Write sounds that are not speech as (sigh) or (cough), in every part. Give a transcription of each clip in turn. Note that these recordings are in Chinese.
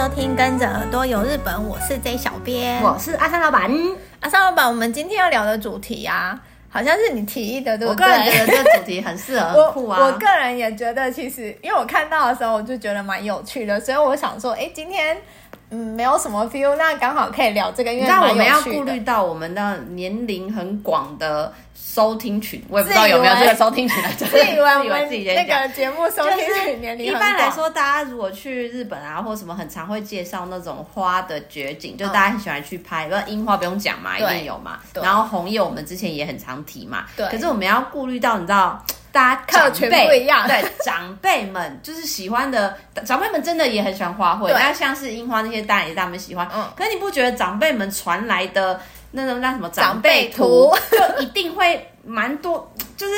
收听，跟着耳朵游日本，我是 J 小编，我是阿三老板。阿三老板，我们今天要聊的主题啊，好像是你提议的，对不对？我个人觉得这个主题很适合，(laughs) 酷啊我。我个人也觉得，其实因为我看到的时候，我就觉得蛮有趣的，所以我想说，哎，今天。嗯，没有什么 feel，那刚好可以聊这个，因为那我们要顾虑到我们的年龄很广的收听群，我也不知道有没有这个收听群来着。自以为我们那个节目收听群年龄。一般来说，大家如果去日本啊，或什么，很常会介绍那种花的绝景，就大家很喜欢去拍。那樱花不用讲嘛，一定有嘛。然后红叶我们之前也很常提嘛。对。可是我们要顾虑到，你知道。大家长辈不一样，对长辈们就是喜欢的，长辈们真的也很喜欢花卉。那像是樱花那些，大爷大们喜欢。嗯，可是你不觉得长辈们传来的那种那什么长辈图，就一定会蛮多，就是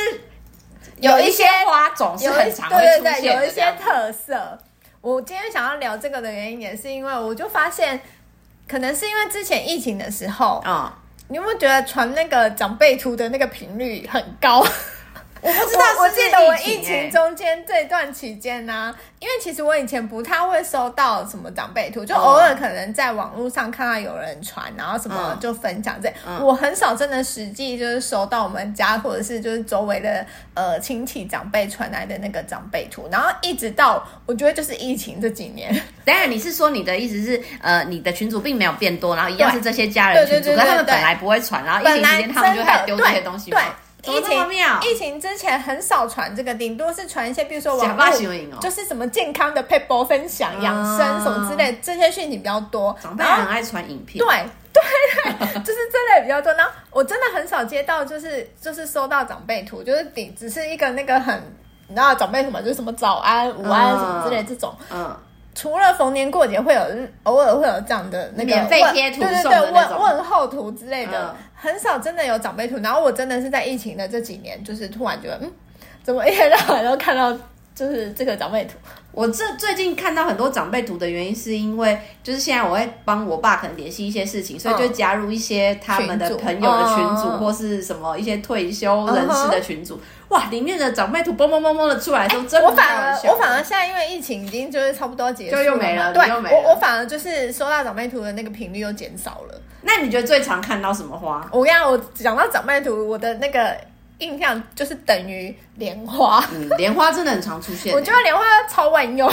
有一些花种是很常会出现的，对对对，有一些特色。我今天想要聊这个的原因，也是因为我就发现，可能是因为之前疫情的时候，嗯，你有没有觉得传那个长辈图的那个频率很高？我不知道，我记得我疫情中间这段期间呢、啊，因为其实我以前不太会收到什么长辈图，就偶尔可能在网络上看到有人传，然后什么就分享这，我很少真的实际就是收到我们家或者是就是周围的呃亲戚长辈传来的那个长辈图，然后一直到我觉得就是疫情这几年。(laughs) 当然你是说你的意思是呃你的群组并没有变多，然后一样是这些家人群组，可他们本来不会传，然后疫情期间他们就开始丢这些东西吗？疫情疫情之前很少传这个，顶多是传一些，比如说网络，就是什么健康的 paper 分享、养生什么之类，这些讯息比较多。长辈很爱传影片，对对对，(laughs) 就是这类比较多。然后我真的很少接到，就是就是收到长辈图，就是顶只是一个那个很，你知道长辈什么，就是什么早安、午安什么之类这种。嗯。除了逢年过节会有，偶尔会有这样的那个免费贴图，对对对，问问候图之类的，很少真的有长辈图。然后我真的是在疫情的这几年，就是突然觉得，嗯，怎么一天到晚都看到就是这个长辈图。我这最近看到很多长辈图的原因，是因为就是现在我会帮我爸可能联系一些事情，所以就加入一些他们的朋友的群组，或是什么一些退休人士的群组。哇，里面的长辈图嘣嘣嘣嘣的出来都真的。我反而我反而现在因为疫情已经就是差不多结束了，就又没了。对，又没我我反而就是收到长辈图的那个频率又减少了。那你觉得最常看到什么花？我跟你讲，我讲到长辈图，我的那个。印象就是等于莲花，嗯，莲花真的很常出现。我觉得莲花超万用，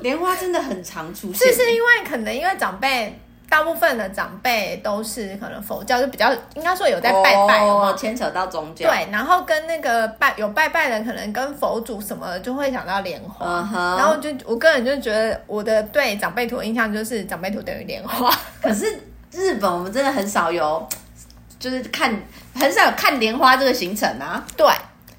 莲花真的很常出现。是是因为可能因为长辈，大部分的长辈都是可能佛教，就比较应该说有在拜拜哦，牵扯到宗教。对，然后跟那个拜有拜拜的，可能跟佛祖什么的就会想到莲花。Uh huh. 然后就我个人就觉得我的对长辈图的印象就是长辈图等于莲花。可是日本我们真的很少有。就是看很少有看莲花这个行程啊，对。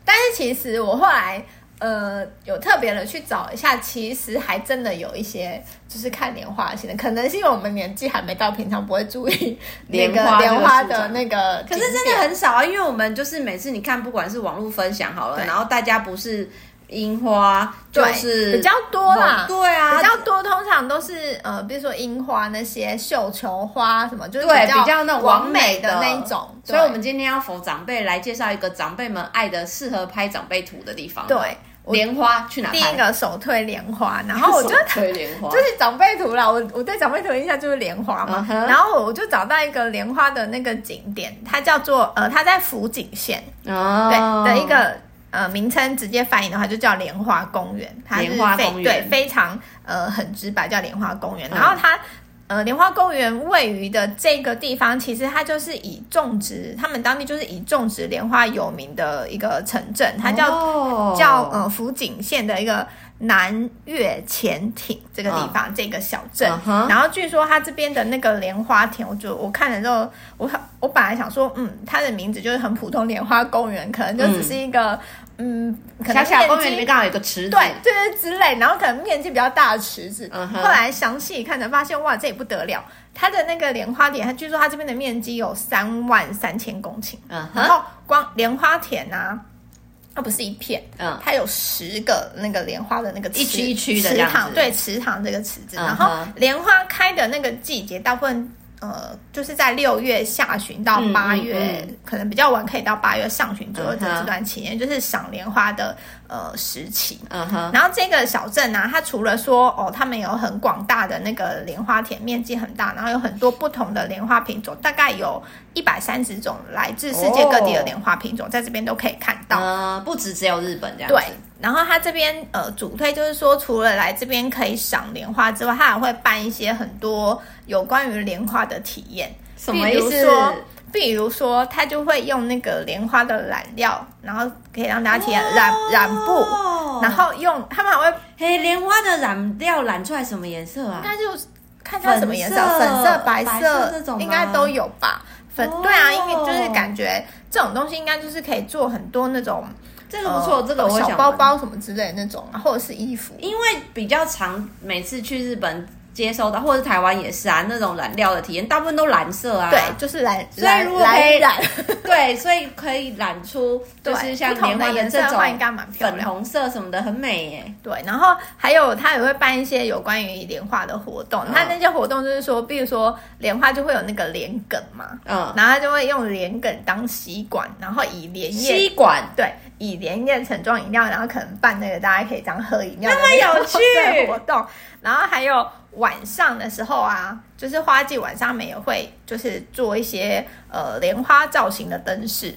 但是其实我后来呃有特别的去找一下，其实还真的有一些就是看莲花的行程，可能是因为我们年纪还没到，平常不会注意莲花莲花的那个。可是真的很少啊，因为我们就是每次你看，不管是网络分享好了，然后大家不是。樱花就是比较多啦，对啊，比较多，通常都是呃，比如说樱花那些绣球花什么，就是对比较那种完美的那一种。所以，我们今天要扶长辈来介绍一个长辈们爱的、适合拍长辈图的地方。对，莲花去哪？第一个首推莲花，然后我就 (laughs) 推莲花，就是长辈图啦。我我对长辈图的印象就是莲花嘛，然后我就找到一个莲花的那个景点，它叫做呃，它在福井县哦，对的一个。呃，名称直接翻译的话，就叫莲花公园。它是非对非常呃很直白，叫莲花公园。然后它呃莲花公园位于的这个地方，其实它就是以种植，他们当地就是以种植莲花有名的一个城镇，它叫、哦、叫呃福井县的一个南越潜艇这个地方，哦、这个小镇。然后据说它这边的那个莲花田，我就我看了之后，我我本来想说，嗯，它的名字就是很普通莲花公园，可能就只是一个。嗯嗯，可能小小公园里面刚好有个池子，对，对对之类，然后可能面积比较大的池子。后来详细一看才发现，哇，这也不得了，它的那个莲花田，它据说它这边的面积有三万三千公顷。嗯哼，然后光莲花田啊，它不是一片，嗯，它有十个那个莲花的那个池一区一区的池塘，对，池塘这个池子。嗯、然后莲花开的那个季节，大部分。呃，就是在六月下旬到八月，嗯嗯嗯、可能比较晚，可以到八月上旬左右的这段期间，嗯、就是赏莲花的呃时期。嗯哼。然后这个小镇呢、啊，它除了说哦，他们有很广大的那个莲花田，面积很大，然后有很多不同的莲花品种，大概有一百三十种来自世界各地的莲花品种，哦、在这边都可以看到。呃，不止只有日本这样。对。然后他这边呃主推就是说，除了来这边可以赏莲花之外，他还会办一些很多有关于莲花的体验。什么意思？比如说，比如说他就会用那个莲花的染料，然后可以让大家体验染、哦、染布，然后用他们还会嘿莲花的染料染出来什么颜色啊？那就看它什么颜色，粉色、白色，白色这种应该都有吧？粉、哦、对啊，因为就是感觉这种东西应该就是可以做很多那种。这个不错，呃、这个我想小包包什么之类的那种啊，或者是衣服，因为比较常每次去日本。接收到，或者是台湾也是啊，那种染料的体验，大部分都蓝色啊。对，就是蓝，所以如果可以染，(laughs) 对，所以可以染出就是像莲花的这种粉红色什么的，很美耶。对，然后还有他也会办一些有关于莲花的活动，他、嗯、那些活动就是说，比如说莲花就会有那个莲梗嘛，嗯，然后他就会用莲梗当吸管，然后以莲叶吸管，对，以莲叶盛装饮料，然后可能办那个大家可以这样喝饮料，那么有趣的活动，然后还有。晚上的时候啊，就是花季晚上，他们也会就是做一些呃莲花造型的灯饰，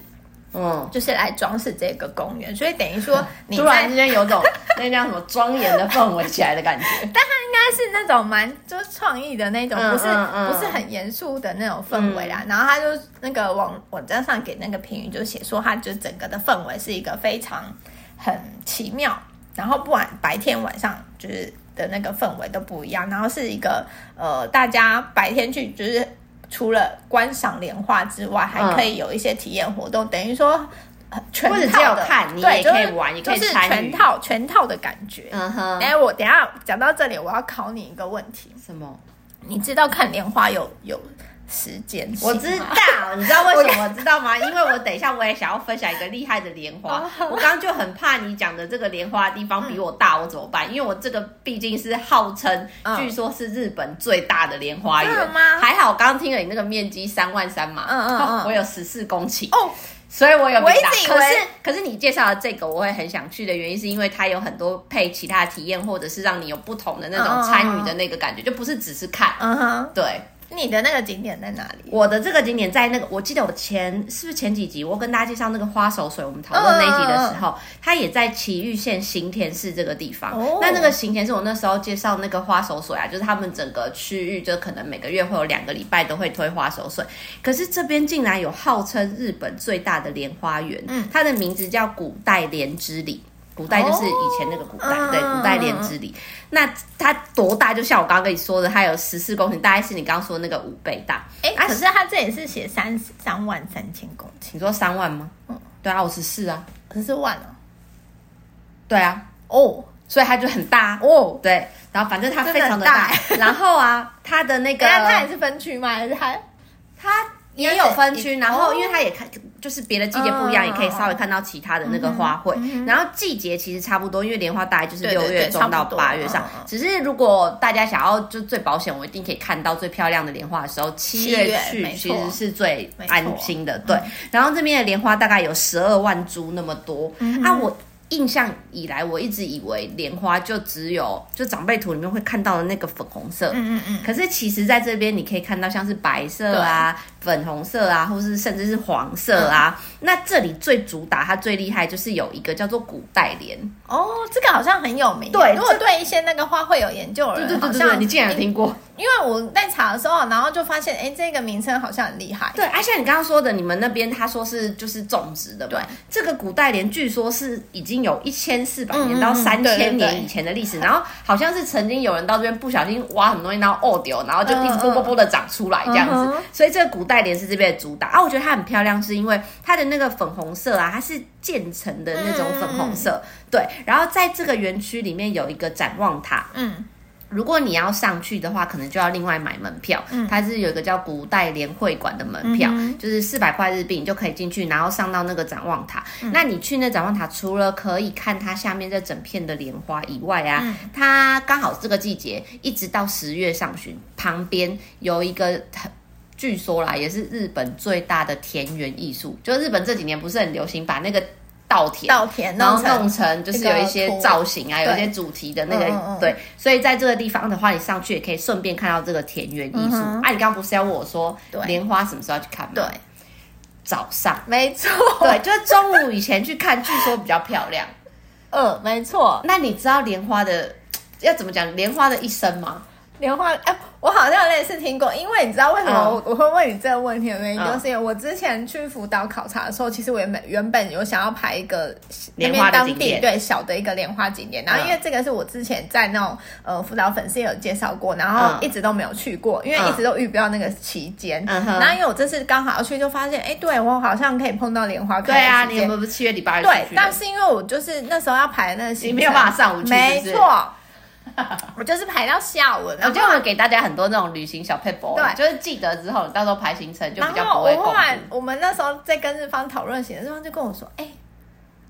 嗯，就是来装饰这个公园。所以等于说，(laughs) 你突然之间有种 (laughs) 那叫什么庄严的氛围起来的感觉。(laughs) 但它应该是那种蛮就是创意的那种，不是不是很严肃的那种氛围啦。嗯、然后他就那个网网站上给那个评语就写说，它就整个的氛围是一个非常很奇妙，然后不管白天晚上就是。的那个氛围都不一样，然后是一个呃，大家白天去就是除了观赏莲花之外，还可以有一些体验活动，嗯、等于说全套的看，你也可以玩，对就是、就是全套全套的感觉。嗯哼，哎，我等一下讲到这里，我要考你一个问题，什么？你知道看莲花有有？时间，我知道，你知道为什么我知道吗？因为我等一下我也想要分享一个厉害的莲花。我刚刚就很怕你讲的这个莲花的地方比我大，我怎么办？因为我这个毕竟是号称，据说是日本最大的莲花园。还好，我刚刚听了你那个面积三万三嘛，嗯嗯，我有十四公顷哦，所以我有。我一直以为，可是可是你介绍的这个，我会很想去的原因，是因为它有很多配其他体验，或者是让你有不同的那种参与的那个感觉，就不是只是看。嗯哼，对。你的那个景点在哪里？我的这个景点在那个，我记得我前是不是前几集我跟大家介绍那个花手水，我们讨论那一集的时候，它也在埼玉县行田市这个地方。哦、那那个行田是我那时候介绍那个花手水啊，就是他们整个区域就可能每个月会有两个礼拜都会推花手水。可是这边竟然有号称日本最大的莲花园，嗯，它的名字叫古代莲之里。古代就是以前那个古代，哦、对，古代莲之里。那它多大？就像我刚刚跟你说的，它有十四公顷，大概是你刚刚说的那个五倍大。哎、欸，可是它这里是写三三万三千公顷。你说三万吗？嗯，对啊，我十四啊，十四万啊。对啊，哦，所以它就很大哦。对，然后反正它非常的大。的 (laughs) 然后啊，它的那个，它也是分区吗？还是它它？也有分区，然后因为它也看，就是别的季节不一样，也可以稍微看到其他的那个花卉。然后季节其实差不多，因为莲花大概就是六月中到八月上。只是如果大家想要就最保险，我一定可以看到最漂亮的莲花的时候，七月去其实是最安心的。对，然后这边的莲花大概有十二万株那么多。啊，我。印象以来，我一直以为莲花就只有就长辈图里面会看到的那个粉红色，嗯嗯嗯。可是其实在这边你可以看到像是白色啊、对粉红色啊，或是甚至是黄色啊。嗯、那这里最主打它最厉害就是有一个叫做古代莲哦，这个好像很有名。对，如果对一些那个花卉有研究的人，对对对对，好像你竟然有听过？因为我在查的时候，然后就发现，哎，这个名称好像很厉害。对，而且你刚刚说的，你们那边他说是就是种植的，对，这个古代莲据说是已经有一千四百年到三千年以前的历史，然后好像是曾经有人到这边不小心挖很多东西，然后哦丢，然后就一直啵啵啵的长出来这样子，所以这个古代莲是这边的主打啊。我觉得它很漂亮，是因为它的那个粉红色啊，它是渐层的那种粉红色，对。然后在这个园区里面有一个展望塔，嗯。如果你要上去的话，可能就要另外买门票。嗯，它是有一个叫古代莲会馆的门票，嗯、就是四百块日币，你就可以进去，然后上到那个展望塔。嗯、那你去那展望塔，除了可以看它下面这整片的莲花以外啊，嗯、它刚好这个季节一直到十月上旬，旁边有一个很据说啦，也是日本最大的田园艺术。就日本这几年不是很流行把那个稻田，稻田然后弄成就是有一些造型啊，有一些主题的那个，嗯嗯对。所以在这个地方的话，你上去也可以顺便看到这个田园艺术。嗯、啊，你刚刚不是要问我说莲花什么时候要去看吗？对，早上，没错，对，就是中午以前去看，据说比较漂亮。(laughs) 嗯，没错。那你知道莲花的要怎么讲莲花的一生吗？莲花，哎、欸，我好像类似听过，因为你知道为什么我我会问你这个问题的原因，就是因为我之前去福岛考察的时候，其实我原本原本有想要排一个那边当地，对小的一个莲花景点，然后因为这个是我之前在那种呃福岛粉丝也有介绍过，然后一直都没有去过，因为一直都遇不到那个期间，然后因为我这次刚好要去，就发现哎、欸，对我好像可以碰到莲花开，对啊，你有没有七月底八月对，但是因为我就是那时候要排那个行程，你没有办法上午去，没错。(laughs) 我就是排到下午，然后就会给大家很多那种旅行小 paper，对，就是记得之后，到时候排行程就比较不会。后来我们那时候在跟日方讨论行程，日方就跟我说：“哎、欸。”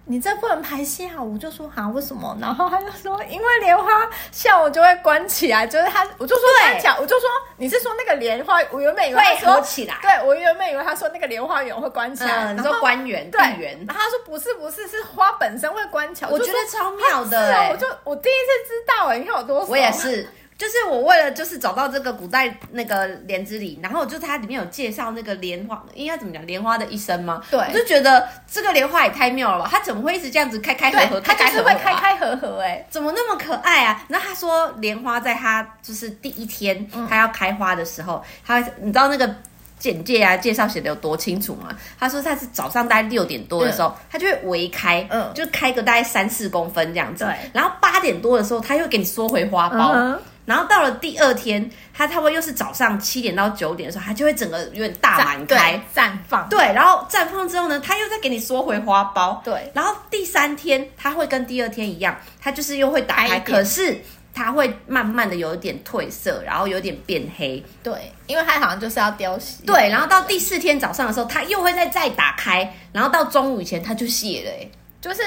你这不能排下午，就说好为什么？然后他就说，因为莲花下午就会关起来，就是他，我就说关起来，我就说你是说那个莲花，我原本以为他说起来，对我原本以为他说那个莲花园会关起来，嗯、你说关园对园，然后他说不是不是，是花本身会关起来，我觉得超妙的、欸，我就我第一次知道哎、欸，你看我多，我也是。就是我为了就是找到这个古代那个莲子里，然后就它里面有介绍那个莲花，应该怎么讲？莲花的一生吗？对，我就觉得这个莲花也太妙了吧！它怎么会一直这样子开开合合？它就是会开开合合，哎，怎么那么可爱啊？那他说莲花在它就是第一天它要开花的时候，它你知道那个简介啊介绍写的有多清楚吗？他说他是早上大概六点多的时候，它就会围开，嗯，就开个大概三四公分这样子，对。然后八点多的时候，它又给你缩回花苞。然后到了第二天，它差不多又是早上七点到九点的时候，它就会整个有点大满开绽放。对，然后绽放之后呢，它又再给你缩回花苞。对，然后第三天它会跟第二天一样，它就是又会打开，可是它会慢慢的有一点褪色，然后有点变黑。对，因为它好像就是要凋谢。对，然后到第四天早上的时候，它又会再再打开，然后到中午以前它就谢了。哎，就是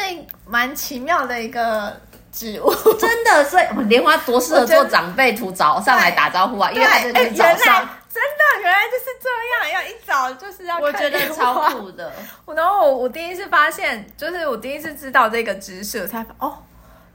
蛮奇妙的一个。植物真的，所以莲花多适合做长辈图早上来打招呼啊，因为它是早上。真的，原来就是这样，要一早就是要看。我觉得超酷的。然后我我第一次发现，就是我第一次知道这个知识，我才哦，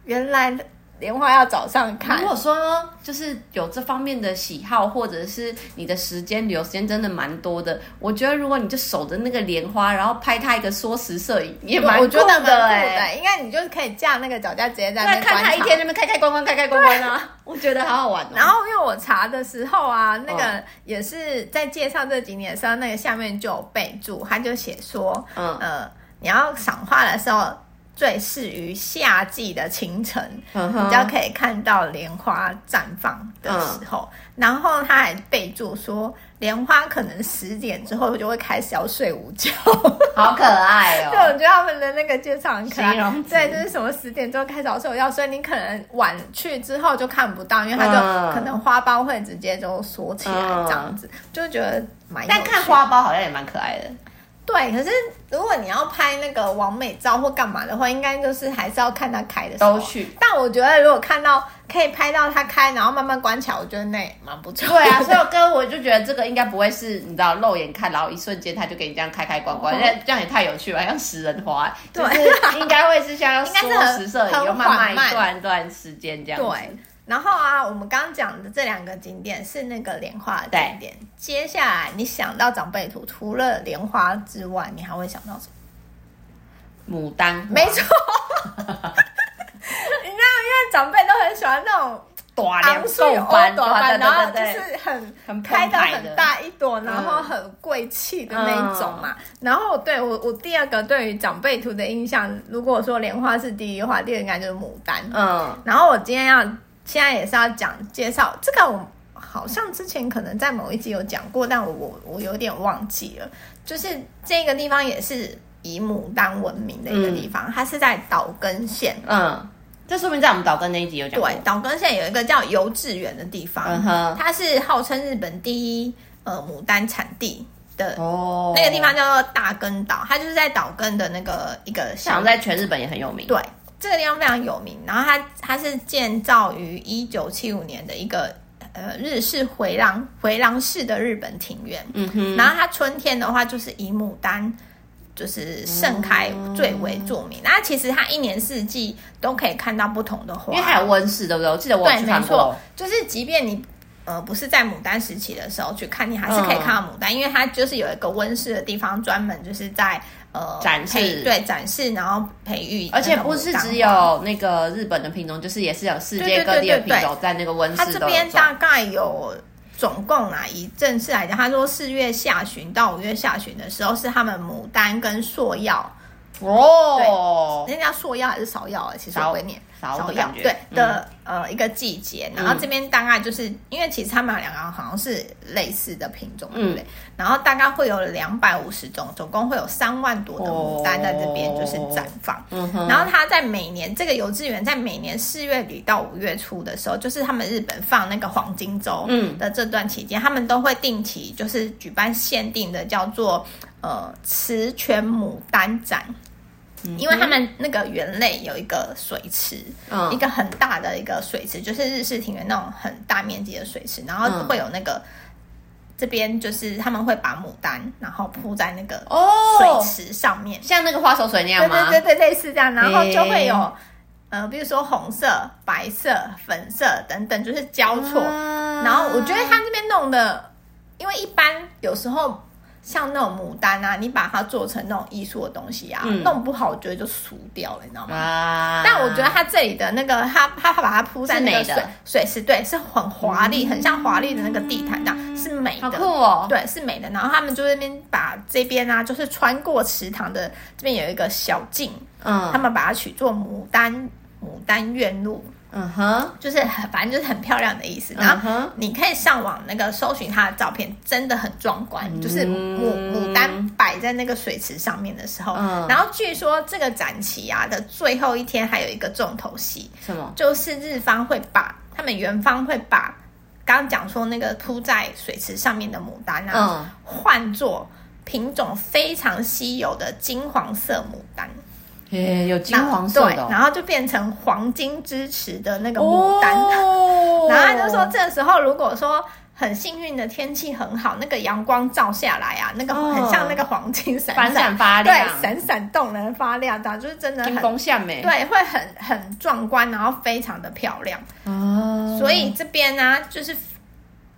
原来。莲花要早上看。如果说就是有这方面的喜好，或者是你的时间旅游时间真的蛮多的，我觉得如果你就守着那个莲花，然后拍它一个缩时摄影，也蛮酷的哎。应该你就是可以架那个脚架直接在那边看它一天那边开开关关开开关关啊，(laughs) 我觉得好好玩哦。然后因为我查的时候啊，那个也是在介绍这个景点的时候，那个下面就有备注，他就写说，嗯呃，你要赏花的时候。最适于夏季的清晨，嗯、哼比较可以看到莲花绽放的时候。嗯、然后他还备注说，莲花可能十点之后就会开始要睡午觉，好可爱哦。(laughs) 对，我觉得他们的那个介绍很可爱。对，就是什么十点之后开始要睡午觉，所以你可能晚去之后就看不到，因为它就可能花苞会直接就缩起来这样子，嗯、就觉得蛮。但看花苞好像也蛮可爱的。对，可是如果你要拍那个完美照或干嘛的话，应该就是还是要看它开的时候。都去。但我觉得如果看到可以拍到它开，然后慢慢关起来，我觉得那也蛮不错。对啊，所以哥我就觉得这个应该不会是你知道肉眼看，然后一瞬间它就给你这样开开关关，这、哦、这样也太有趣了，像食人花。对，应该会是像要缩时摄影，又慢慢一段段时间这样子。对。然后啊，我们刚刚讲的这两个景点是那个莲花的景点。接下来你想到长辈图，除了莲花之外，你还会想到什么？牡丹。没错。(laughs) 你知道，因为长辈都很喜欢那种大莲寿般，然后就是很很开的很大一朵，然后很贵气的那一种嘛。嗯、然后对我，我第二个对于长辈图的印象，如果说莲花是第一的话，第二个应该就是牡丹。嗯。然后我今天要。现在也是要讲介绍这个，我好像之前可能在某一集有讲过，但我我我有点忘记了。就是这个地方也是以牡丹闻名的一个地方，嗯、它是在岛根县。嗯，这说明在我们岛根那一集有讲过。对，岛根县有一个叫游志园的地方，嗯、哼它是号称日本第一呃牡丹产地的哦。那个地方叫做大根岛，它就是在岛根的那个一个小，像在全日本也很有名。对。这个地方非常有名，然后它它是建造于一九七五年的一个呃日式回廊回廊式的日本庭院。嗯哼，然后它春天的话就是以牡丹就是盛开最为著名。那、嗯、其实它一年四季都可以看到不同的花，因为它有温室，对不对？我记得我有去看过。就是即便你呃不是在牡丹时期的时候去看，你还是可以看到牡丹，嗯、因为它就是有一个温室的地方，专门就是在。呃，展示。对展示，然后培育，而且不是只有那个日本的品种，就是也是有世界各地的品种在那个温室。它这边大概有总共啊，以正式来讲，他说四月下旬到五月下旬的时候是他们牡丹跟芍药哦，人家说药还是芍药啊？其实我会念。芍药对的，嗯、呃，一个季节，然后这边大概就是、嗯、因为其实他们两个好像是类似的品种，对不对？然后大概会有两百五十种，总共会有三万多的牡丹在这边就是绽放。哦、然后它在每年这个幼稚园在每年四月底到五月初的时候，就是他们日本放那个黄金周的这段期间，嗯、他们都会定期就是举办限定的叫做呃慈泉牡丹展。因为他们那个园内有一个水池，嗯、一个很大的一个水池，就是日式庭园那种很大面积的水池，然后会有那个、嗯、这边就是他们会把牡丹然后铺在那个水池上面，哦、像那个花手水那样吗？对对对，类似这样，然后就会有、欸、呃，比如说红色、白色、粉色等等，就是交错。啊、然后我觉得他这边弄的，因为一般有时候。像那种牡丹啊，你把它做成那种艺术的东西啊，嗯、弄不好，我觉得就俗掉了，你知道吗？啊、但我觉得它这里的那个，它它把它铺在那个水水池，对，是很华丽，嗯、很像华丽的那个地毯，这样是美的，好酷哦，对，是美的。然后他们就那边把这边啊，就是穿过池塘的这边有一个小径，嗯，他们把它取作牡丹牡丹院路。嗯哼，就是很，反正就是很漂亮的意思。然后你可以上网那个搜寻它的照片，真的很壮观。嗯、就是牡牡丹摆在那个水池上面的时候，嗯、然后据说这个展期啊的最后一天还有一个重头戏，什么？就是日方会把他们元方会把刚刚讲说那个铺在水池上面的牡丹啊，换作品种非常稀有的金黄色牡丹。欸、有金黄色的、哦，对，然后就变成黄金之池的那个牡丹。哦、然后他就说，这时候如果说很幸运的天气很好，那个阳光照下来啊，那个很像那个黄金闪闪、闪发亮，对，闪闪动人发亮的，就是真的很美，对，会很很壮观，然后非常的漂亮。哦，所以这边呢、啊，就是。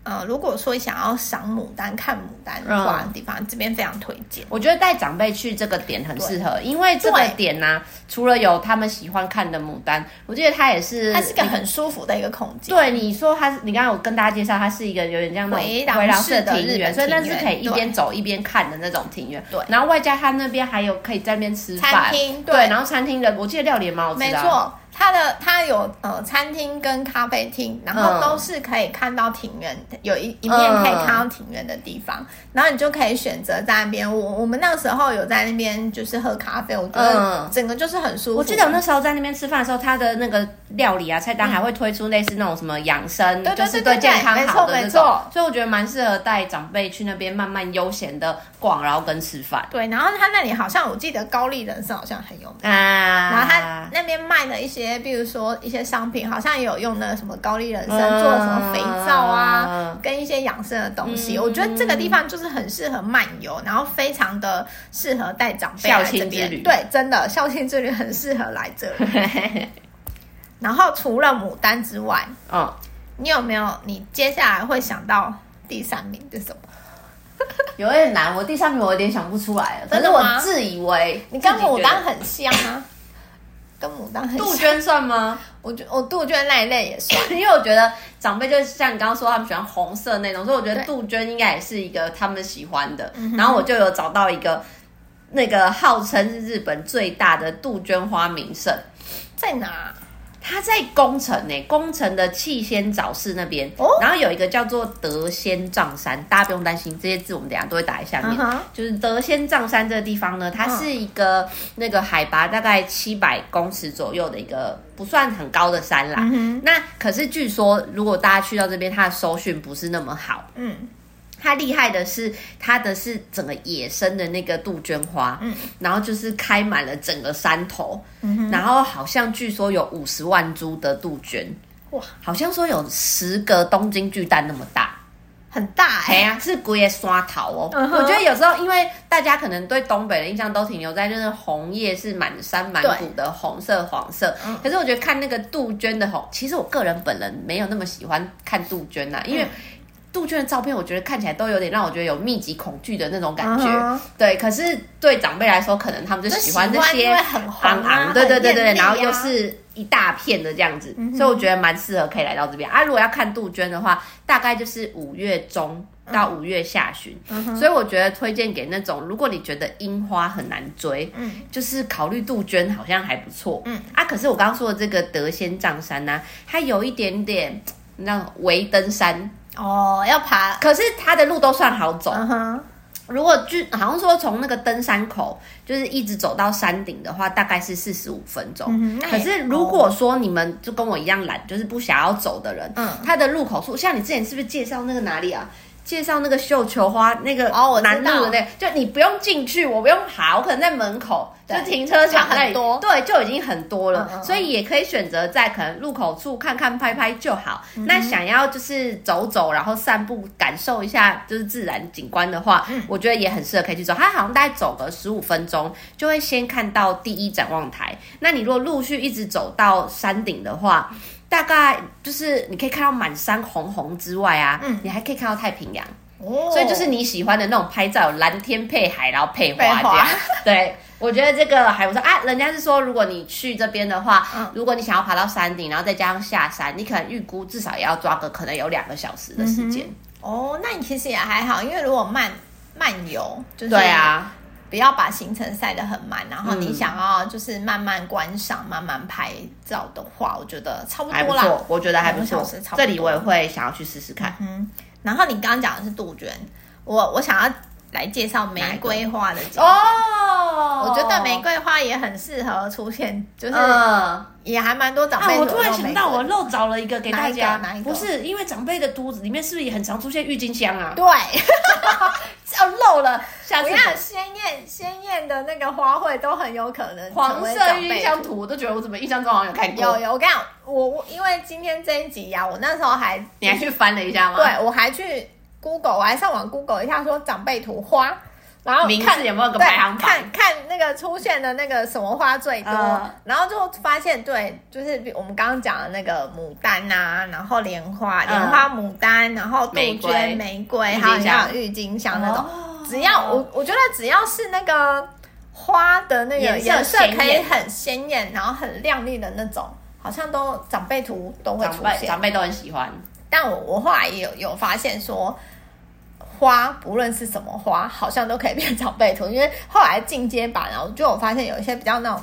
呃，如果说想要赏牡丹、看牡丹花的地方，嗯、这边非常推荐。我觉得带长辈去这个点很适合，因为这个点呢、啊，除了有他们喜欢看的牡丹，我觉得它也是它是个很舒服的一个空间。对，你说它，你刚刚有跟大家介绍，它是一个有点像那种回廊式的庭园，所以那是可以一边走一边看的那种庭院。对，然后外加它那边还有可以在那边吃饭，餐厅对，对，然后餐厅的我记得料理也蛮好吃的、啊，没错。它的它有呃餐厅跟咖啡厅，然后都是可以看到庭院，嗯、有一一面可以看到庭院的地方，嗯、然后你就可以选择在那边。我我们那个时候有在那边就是喝咖啡，我觉得整个就是很舒服。我记得我那时候在那边吃饭的时候，它的那个料理啊菜单还会推出类似那种什么养生，嗯、就是对健康好的那种，所以我觉得蛮适合带长辈去那边慢慢悠闲的逛，然后跟吃饭。对，然后他那里好像我记得高丽人参好像很有名啊，然后他那边卖的一些。比如说一些商品，好像也有用那个什么高丽人参做什么肥皂啊，嗯、跟一些养生的东西。嗯、我觉得这个地方就是很适合漫游，然后非常的适合带长辈来这边。对，真的孝亲之旅很适合来这里。(laughs) 然后除了牡丹之外，嗯，你有没有？你接下来会想到第三名是什么？(laughs) 有点难，我第三名我有点想不出来了。可是我自以为你跟牡丹很像啊。跟牡丹很像，杜鹃算吗？我觉我杜鹃那一类也算，(laughs) 因为我觉得长辈就像你刚刚说，他们喜欢红色那种，所以我觉得杜鹃应该也是一个他们喜欢的。然后我就有找到一个那个号称是日本最大的杜鹃花名胜，在哪？它在宫城呢，宫城的气仙早市那边，哦、然后有一个叫做德仙藏山，大家不用担心，这些字我们等一下都会打在下面。嗯、就是德仙藏山这个地方呢，它是一个那个海拔大概七百公尺左右的一个不算很高的山啦。嗯、那可是据说，如果大家去到这边，它的收讯不是那么好。嗯。它厉害的是，它的是整个野生的那个杜鹃花，嗯，然后就是开满了整个山头，嗯，然后好像据说有五十万株的杜鹃，哇，好像说有十个东京巨蛋那么大。很大哎、欸，呀、啊，是龟刷桃哦。Uh huh. 我觉得有时候，因为大家可能对东北的印象都停留在就是红叶是满山满谷的红色、黄色。对可是我觉得看那个杜鹃的红，其实我个人本人没有那么喜欢看杜鹃呐、啊，因为杜鹃的照片，我觉得看起来都有点让我觉得有密集恐惧的那种感觉。Uh huh. 对，可是对长辈来说，可能他们就喜欢这些很红啊，对对对对对，然后又是。一大片的这样子，所以我觉得蛮适合可以来到这边啊。如果要看杜鹃的话，大概就是五月中到五月下旬，所以我觉得推荐给那种如果你觉得樱花很难追，嗯，就是考虑杜鹃好像还不错，嗯啊。可是我刚刚说的这个德仙藏山呢、啊，它有一点点那微登山哦，要爬，可是它的路都算好走。嗯如果就好像说从那个登山口，就是一直走到山顶的话，大概是四十五分钟。嗯、可是如果说你们就跟我一样懒，就是不想要走的人，嗯，它的入口处，像你之前是不是介绍那个哪里啊？介绍那个绣球花那个哦，南路的那，就你不用进去，我不用爬，我可能在门口，就停车场，很多对，就已经很多了，嗯嗯，所以也可以选择在可能入口处看看拍拍就好。嗯、那想要就是走走，然后散步，感受一下就是自然景观的话，嗯、我觉得也很适合可以去走。它好像大概走个十五分钟，就会先看到第一展望台。那你如果陆续一直走到山顶的话，大概就是你可以看到满山红红之外啊，嗯，你还可以看到太平洋，哦，所以就是你喜欢的那种拍照，蓝天配海，然后配花这样。对，我觉得这个还不错啊。人家是说，如果你去这边的话，嗯，如果你想要爬到山顶，然后再加上下山，你可能预估至少也要抓个可能有两个小时的时间。哦，那你其实也还好，因为如果慢慢游，就是对啊。不要把行程塞得很满，然后你想要就是慢慢观赏、嗯、慢慢拍照的话，我觉得差不多啦。我觉得还不错。这里我也会想要去试试看。嗯，然后你刚刚讲的是杜鹃，我我想要来介绍玫瑰花的景哦。我觉得玫瑰花也很适合出现，就是。嗯也还蛮多长辈、啊。我突然想到，我漏找了一个给大家。哪一个？不是，因为长辈的肚子里面是不是也很常出现郁金香啊？对，要 (laughs) 漏了。下次看鲜艳鲜艳的那个花卉都很有可能黄色郁金香图，我都觉得我怎么印象中好像有看过。有有，我跟你讲，我我因为今天这一集呀、啊，我那时候还你还去翻了一下吗？对，我还去 Google，我还上网 Google 一下，说长辈图花。然后看有没有个排行榜，看看那个出现的那个什么花最多，呃、然后就发现对，就是我们刚刚讲的那个牡丹呐、啊，然后莲花、莲花、牡丹，然后杜鹃、玫瑰，还有像郁金香那种，哦、只要我我觉得只要是那个花的那个颜色可以很鲜艳，然后很亮丽的那种，好像都长辈图都会出现，长辈都很喜欢。但我我后来也有有发现说。花不论是什么花，好像都可以变长辈图，因为后来进阶版，然后就我发现有一些比较那种，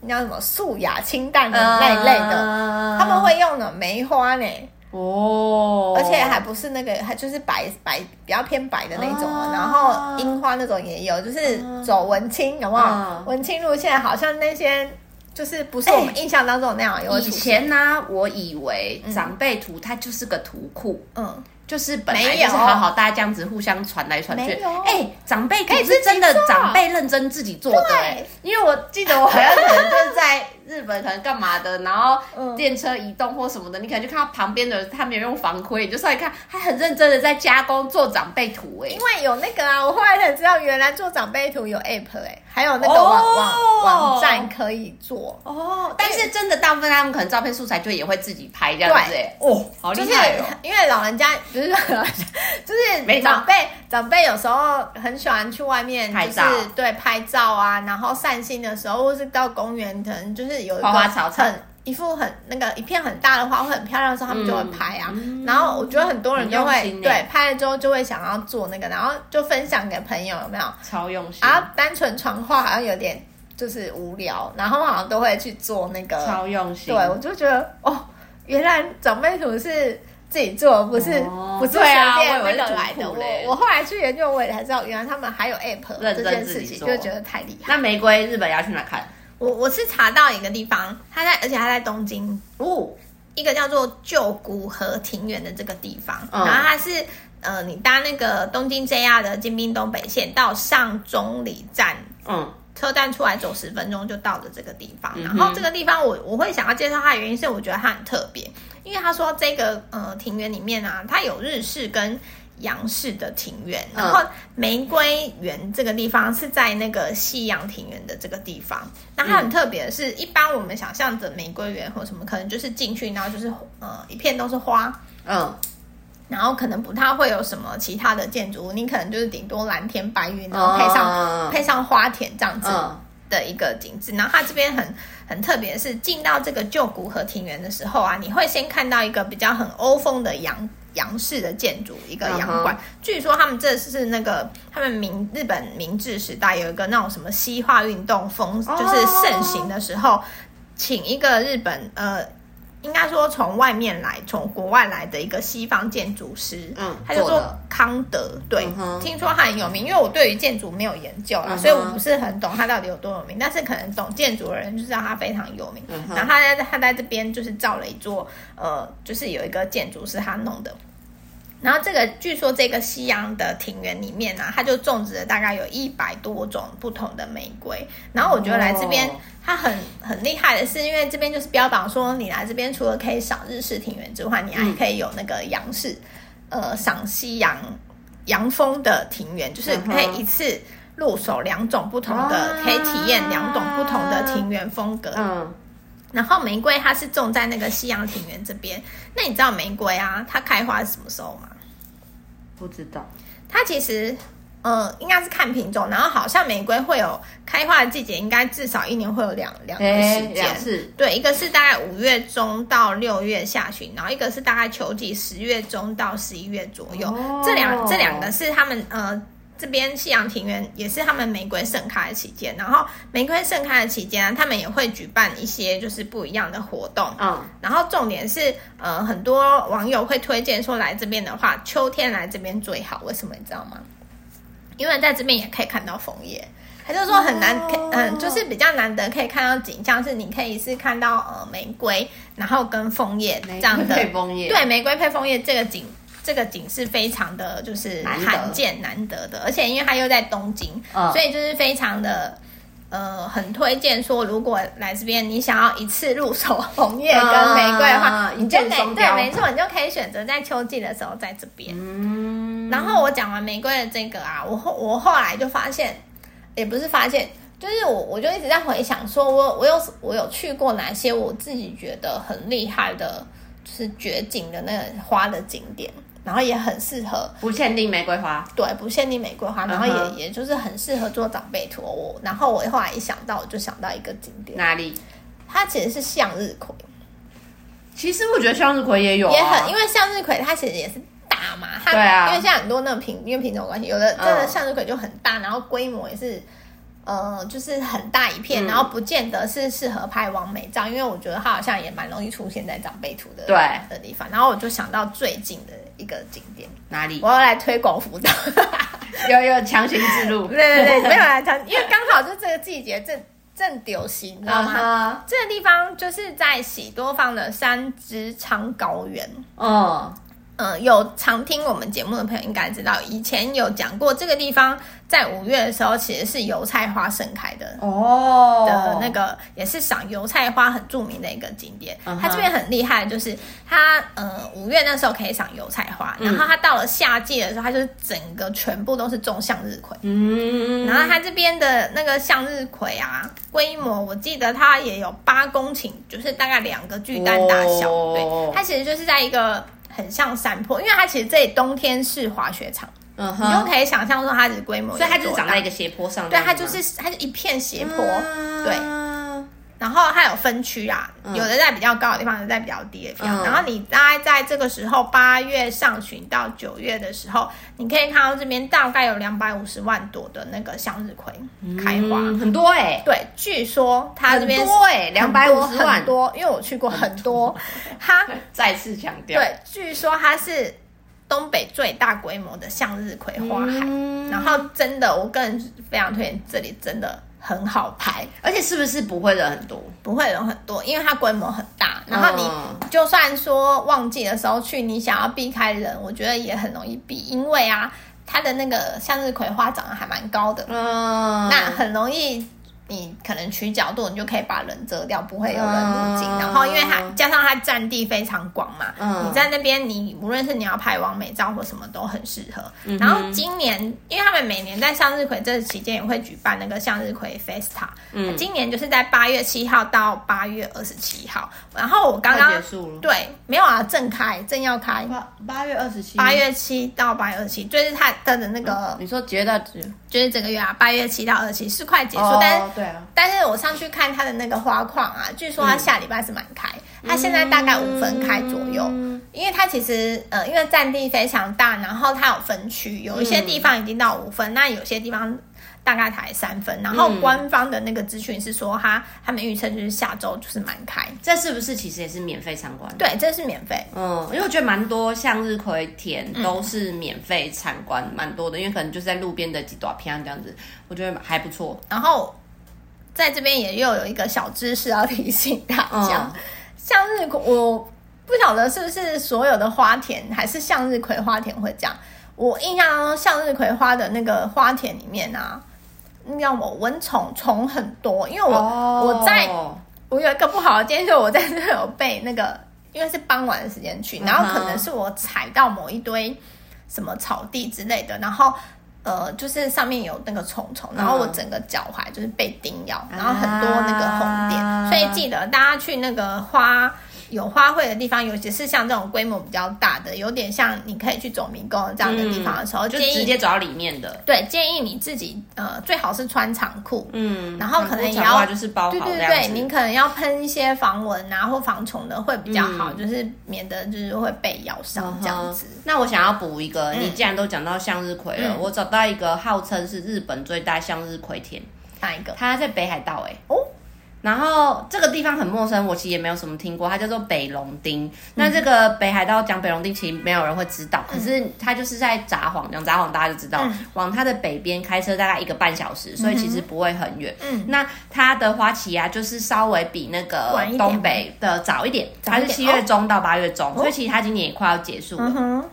那叫什么素雅清淡的那一类的，呃、他们会用的梅花呢，哦，而且还不是那个，还就是白白比较偏白的那种，呃、然后樱花那种也有，就是走文青，有没有？呃、文青路线好像那些就是不是我们印象当中那样。有以前呢、啊，我以为长辈图它就是个图库，嗯。就是本来就是好好大家这样子互相传来传去，哎、欸，长辈可是真的长辈认真自己做的、欸，因为我记得我好像可能就是在。可能干嘛的，然后电车移动或什么的，嗯、你可能就看到旁边的人，他没有用防窥，你就上来看，他很认真的在加工做长辈图哎。因为有那个啊，我后来才知道，原来做长辈图有 app 哎，还有那个网、哦、网网站可以做哦。但是真的大部分他们可能照片素材就也会自己拍这样子哎。哦，好厉害哦！因为老人家就是就是长辈长辈有时候很喜欢去外面就是拍照，对拍照啊，然后散心的时候或是到公园，可能就是。有一个花草很一幅很那个一片很大的花，会很漂亮的时候，他们就会拍啊。嗯、然后我觉得很多人就会对拍了之后就会想要做那个，然后就分享给朋友，有没有？超用心。然后单纯传话好像有点就是无聊，然后好像都会去做那个超用心。对，我就觉得哦，原来长辈图是自己做，不是、哦、不是随便那个来的。我我后来去研究，我也才知道，原来他们还有 app 这件事情，就觉得太厉害。那玫瑰日本要去哪看？我我是查到一个地方，它在，而且它在东京哦，一个叫做旧古河庭园的这个地方，嗯、然后它是呃，你搭那个东京 JR 的京滨东北线到上中里站，嗯，车站出来走十分钟就到了这个地方。嗯、然后这个地方我我会想要介绍它的原因是，我觉得它很特别，因为他说这个呃庭园里面啊，它有日式跟洋式的庭院，然后玫瑰园这个地方是在那个西洋庭园的这个地方。那它很特别的是，一般我们想象的玫瑰园或什么，可能就是进去然后就是呃一片都是花，嗯，然后可能不太会有什么其他的建筑物，你可能就是顶多蓝天白云，然后配上配上花田这样子的一个景致。然后它这边很很特别的是，进到这个旧古河庭园的时候啊，你会先看到一个比较很欧风的洋。洋式的建筑，一个洋馆。Uh huh. 据说他们这是那个他们明日本明治时代有一个那种什么西化运动风，oh. 就是盛行的时候，请一个日本呃，应该说从外面来，从国外来的一个西方建筑师，嗯，他就做康德。对，uh. 听说他很有名，因为我对于建筑没有研究啊，uh. 所以我不是很懂他到底有多有名。但是可能懂建筑的人就知道他非常有名。Uh. 然后他在他在这边就是造了一座呃，就是有一个建筑是他弄的。然后这个据说这个西洋的庭园里面呢、啊，它就种植了大概有一百多种不同的玫瑰。然后我觉得来这边它很很厉害的是，因为这边就是标榜说，你来这边除了可以赏日式庭园之外，你还可以有那个洋式，呃，赏西洋洋风的庭园，就是可以一次入手两种不同的，可以体验两种不同的庭园风格。嗯。然后玫瑰它是种在那个西洋庭园这边，那你知道玫瑰啊，它开花是什么时候吗？不知道。它其实，呃，应该是看品种，然后好像玫瑰会有开花的季节，应该至少一年会有两两个时间。是。对，一个是大概五月中到六月下旬，然后一个是大概秋季十月中到十一月左右。哦。这两这两个是他们呃。这边夕阳庭园也是他们玫瑰盛开的期间，然后玫瑰盛开的期间，他们也会举办一些就是不一样的活动。嗯，然后重点是，呃，很多网友会推荐说来这边的话，秋天来这边最好。为什么你知道吗？因为在这边也可以看到枫叶，他就说很难，嗯、呃，就是比较难得可以看到景象，是你可以是看到呃玫瑰，然后跟枫叶这样的对，玫瑰配枫叶这个景。这个景是非常的，就是罕见难得的，而且因为它又在东京，所以就是非常的，呃，很推荐说，如果来这边你想要一次入手红叶跟玫瑰的话，你就得对，没错，你就可以选择在秋季的时候在这边。嗯，然后我讲完玫瑰的这个啊，我后我后来就发现，也不是发现，就是我我就一直在回想，说我我有我有去过哪些我自己觉得很厉害的，就是绝景的那个花的景点。然后也很适合不限定玫瑰花，对，不限定玫瑰花，然后也、uh huh. 也就是很适合做长辈图。我然后我后来一想到，我就想到一个景点，哪里？它其实是向日葵。其实我觉得向日葵也有、啊，也很，因为向日葵它其实也是大嘛，它对啊，因为现在很多那种品，因为品种关系，有的真的向日葵就很大，然后规模也是。呃，就是很大一片，嗯、然后不见得是适合拍完美照，因为我觉得它好像也蛮容易出现在长辈图的对的地方。然后我就想到最近的一个景点，哪里？我要来推广福岛，(laughs) 有有强行之路，(laughs) 对对对，(laughs) 没有来强，因为刚好就这个季节正正流行，你知道吗？Uh huh. 这个地方就是在喜多方的山之仓高原，哦。Uh. 嗯，有常听我们节目的朋友应该知道，以前有讲过这个地方在五月的时候其实是油菜花盛开的哦，的那个也是赏油菜花很著名的一个景点。Uh. 它这边很厉害，就是它呃五月那时候可以赏油菜花，然后它到了夏季的时候，它就是整个全部都是种向日葵。嗯，然后它这边的那个向日葵啊，规模我记得它也有八公顷，就是大概两个巨蛋大小。Oh. 对，它其实就是在一个。很像山坡，因为它其实这里冬天是滑雪场，嗯哼，你就可以想象说它的规模，所以它就是长在一个斜坡上，对，它就是它是一片斜坡，嗯、对。然后它有分区啊，有的在比较高的地方，有的在比较低的地方。嗯、然后你大概在这个时候，八月上旬到九月的时候，你可以看到这边大概有两百五十万朵的那个向日葵开花，嗯、很多哎、欸。对，据说它这边多哎，两百五十万很多，因为我去过很多。它 (laughs) 再次强调，对，据说它是东北最大规模的向日葵花海。嗯、然后真的，我个人非常推荐这里，真的。很好拍，而且是不是不会人很多？不会人很多，因为它规模很大。然后你就算说旺季的时候去，你想要避开人，我觉得也很容易避，因为啊，它的那个向日葵花长得还蛮高的，嗯，那很容易你可能取角度，你就可以把人遮掉，不会有人入镜。嗯、然后，因为它加上它占地非常广嘛，嗯、你在那边，你无论是你要拍完美照或什么都很适合。嗯、然后今年，因为他们每年在向日葵这期间也会举办那个向日葵 Festa，嗯，今年就是在八月七号到八月二十七号。然后我刚刚结束了，对，没有啊，正开，正要开。八八月二十七，八月七到八月二十七，就是它的那个，嗯、你说结到就是这个月啊，八月七到二十七是快结束，哦、但是。对啊，但是我上去看它的那个花况啊，据说它下礼拜是满开，它、嗯、现在大概五分开左右，嗯、因为它其实呃，因为占地非常大，然后它有分区，有一些地方已经到五分，嗯、那有些地方大概才三分，然后官方的那个资讯是说它他们预测就是下周就是满开，这是不是其实也是免费参观？对，这是免费，嗯，因为我觉得蛮多向日葵田都是免费参观，蛮、嗯、多的，因为可能就是在路边的几朵片这样子，我觉得还不错，然后。在这边也又有一个小知识要提醒大家，向日葵，我不晓得是不是所有的花田还是向日葵花田会这样。我印象中向日葵花的那个花田里面啊，让我蚊虫虫很多，因为我、哦、我在我有一个不好的经验，就是我在这有被那个，因为是傍晚的时间去，然后可能是我踩到某一堆什么草地之类的，然后。呃，就是上面有那个虫虫，然后我整个脚踝就是被叮咬，嗯、然后很多那个红点，啊、所以记得大家去那个花。有花卉的地方，尤其是像这种规模比较大的，有点像你可以去走迷宫这样的地方的时候，嗯、就直接走到里面的。对，建议你自己呃，最好是穿长裤，嗯，然后可能也要就是包好对对对，你可能要喷一些防蚊啊或防虫的会比较好，嗯、就是免得就是会被咬伤这样子。嗯、那我想要补一个，你既然都讲到向日葵了，嗯、我找到一个号称是日本最大向日葵田，哪一个？它在北海道哎、欸。哦。然后这个地方很陌生，我其实也没有什么听过，它叫做北龙町。嗯、那这个北海道讲北龙町，其实没有人会知道。嗯、可是它就是在札幌，讲札幌大家就知道，嗯、往它的北边开车大概一个半小时，所以其实不会很远。嗯，那它的花期啊，就是稍微比那个东北的早一点，它是七月中到八月中，哦、所以其实它今年也快要结束了。嗯、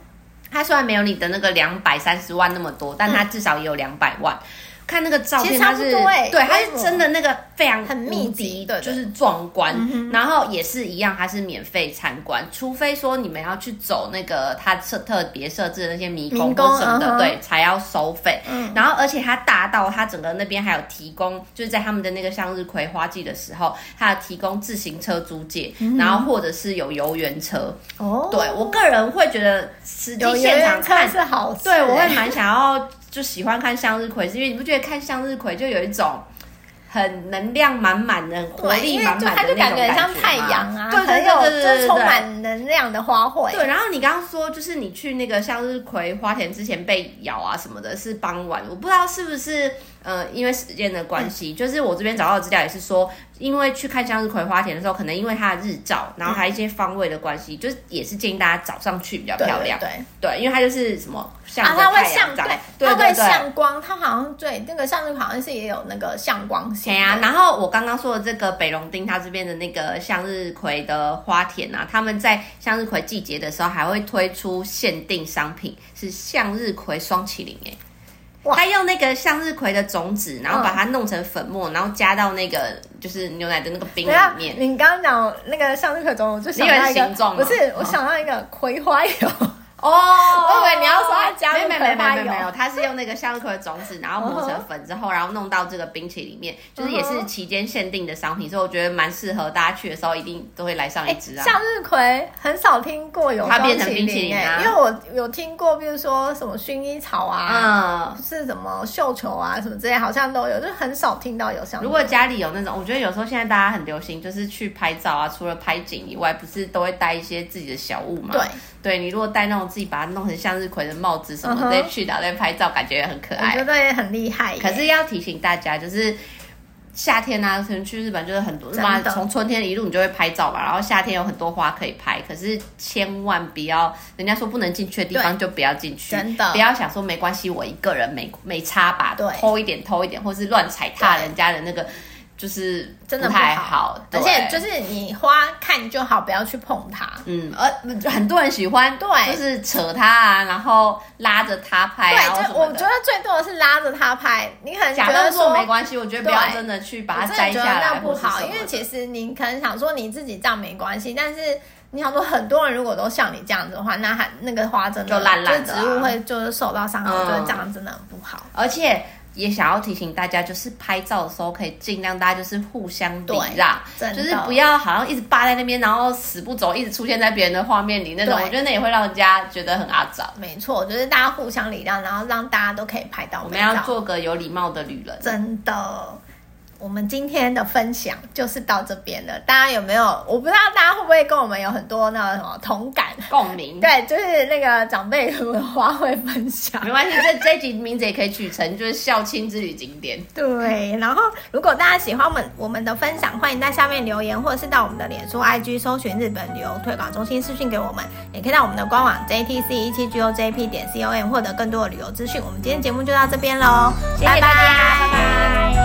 它虽然没有你的那个两百三十万那么多，但它至少也有两百万。嗯看那个照片，它是对，它是真的那个非常很密集的，就是壮观。然后也是一样，它是免费参观，除非说你们要去走那个它设特别设置的那些迷宫或什么的，对，才要收费。然后而且它大到它整个那边还有提供，就是在他们的那个向日葵花季的时候，它有提供自行车租借，然后或者是有游园车。哦，对我个人会觉得实际现场看是好，对我会蛮想要。就喜欢看向日葵，是因为你不觉得看向日葵就有一种很能量满满的、活力满满的那种感觉像太阳啊，对对对对，就充满能量的花卉。对，然后你刚刚说，就是你去那个向日葵花田之前被咬啊什么的，是傍晚，我不知道是不是。呃，因为时间的关系，嗯、就是我这边找到的资料也是说，因为去看向日葵花田的时候，可能因为它的日照，然后还有一些方位的关系，嗯、就是也是建议大家早上去比较漂亮。对对，对，因为它就是什么向啊，它会向对，它会向光，它好像对那个向日葵好像是也有那个向光性。对啊，然后我刚刚说的这个北龙町，它这边的那个向日葵的花田啊，他们在向日葵季节的时候还会推出限定商品，是向日葵双麒麟哎。他用那个向日葵的种子，然后把它弄成粉末，嗯、然后加到那个就是牛奶的那个冰里面。你刚刚讲那个向日葵种子，我就想到一个，不是，我想到一个葵花油。哦，我以为你要说它加入葵花油。没有没有它是用那个向日葵的种子，然后磨成粉之后，然后弄到这个冰淇淋里面，就是也是期间限定的商品，所以我觉得蛮适合大家去的时候一定都会来上一支啊。向日葵很少听过有它变成冰淇淋啊，因为我有听过，比如说什么薰衣草啊，嗯，是什么绣球啊什么之类，好像都有，就很少听到有向。如果家里有那种，我觉得有时候现在大家很流行，就是去拍照啊，除了拍景以外，不是都会带一些自己的小物嘛？对。对，你如果戴那种自己把它弄成向日葵的帽子什么，再去哪里拍照，感觉也很可爱。我觉得也很厉害。可是要提醒大家，就是夏天啊，可能去日本就是很多嘛，从春天一路你就会拍照嘛，然后夏天有很多花可以拍，可是千万不要，人家说不能进去的地方就不要进去，真的不要想说没关系，我一个人没没差吧，对，偷一点偷一点，或是乱踩踏人家的那个。就是真的不太好，而且就是你花看就好，不要去碰它。嗯，而很多人喜欢，对，就是扯它啊，然后拉着它拍。对，就我觉得最多的是拉着它拍。你可能觉得说没关系，我觉得不要真的去把它摘下来，那不好。因为其实你可能想说你自己这样没关系，但是你想说很多人如果都像你这样子的话，那还那个花真的就烂烂的，植物会就是受到伤害，我觉得这样真的很不好，而且。也想要提醒大家，就是拍照的时候可以尽量大家就是互相礼让，就是不要好像一直霸在那边，然后死不走，一直出现在别人的画面里那种，我觉得那也会让人家觉得很阿杂。没错，就是大家互相礼让，然后让大家都可以拍到。我们要做个有礼貌的旅人，真的。我们今天的分享就是到这边了，大家有没有？我不知道大家会不会跟我们有很多那个什么同感、共鸣？对，就是那个长辈和花卉分享。没关系，这这集名字也可以取成就是孝亲之旅景点。对，然后如果大家喜欢我们我们的分享，欢迎在下面留言，或者是到我们的脸书 IG 搜寻日本旅游推广中心私讯给我们，也可以到我们的官网 JTC 一七 GOJP 点 COM 获得更多的旅游资讯。我们今天节目就到这边喽，谢谢大家，拜拜。拜拜。